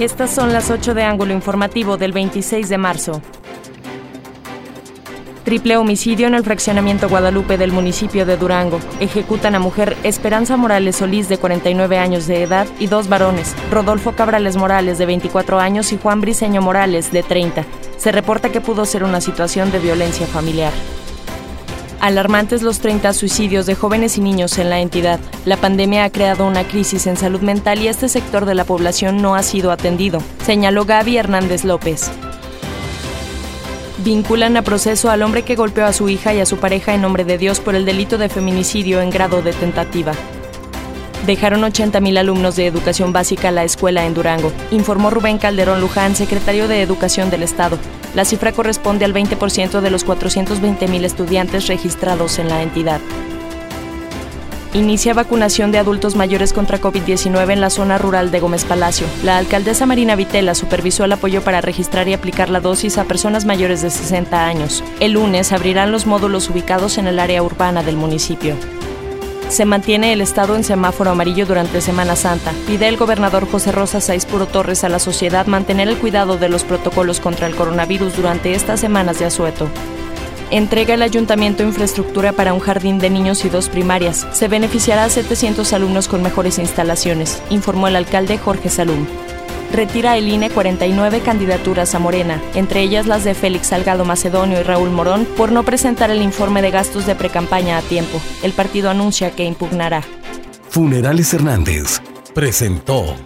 Estas son las 8 de ángulo informativo del 26 de marzo. Triple homicidio en el fraccionamiento Guadalupe del municipio de Durango. Ejecutan a mujer Esperanza Morales Solís de 49 años de edad y dos varones, Rodolfo Cabrales Morales de 24 años y Juan Briceño Morales de 30. Se reporta que pudo ser una situación de violencia familiar. Alarmantes los 30 suicidios de jóvenes y niños en la entidad. La pandemia ha creado una crisis en salud mental y este sector de la población no ha sido atendido, señaló Gaby Hernández López. Vinculan a proceso al hombre que golpeó a su hija y a su pareja en nombre de Dios por el delito de feminicidio en grado de tentativa. Dejaron 80.000 alumnos de educación básica a la escuela en Durango, informó Rubén Calderón Luján, secretario de Educación del Estado. La cifra corresponde al 20% de los 420.000 estudiantes registrados en la entidad. Inicia vacunación de adultos mayores contra COVID-19 en la zona rural de Gómez Palacio. La alcaldesa Marina Vitela supervisó el apoyo para registrar y aplicar la dosis a personas mayores de 60 años. El lunes abrirán los módulos ubicados en el área urbana del municipio. Se mantiene el estado en semáforo amarillo durante Semana Santa. Pide el gobernador José Rosa Puro Torres a la sociedad mantener el cuidado de los protocolos contra el coronavirus durante estas semanas de asueto. Entrega el ayuntamiento infraestructura para un jardín de niños y dos primarias. Se beneficiará a 700 alumnos con mejores instalaciones, informó el alcalde Jorge Salum retira el INE 49 candidaturas a Morena, entre ellas las de Félix Salgado Macedonio y Raúl Morón, por no presentar el informe de gastos de precampaña a tiempo. El partido anuncia que impugnará. Funerales Hernández presentó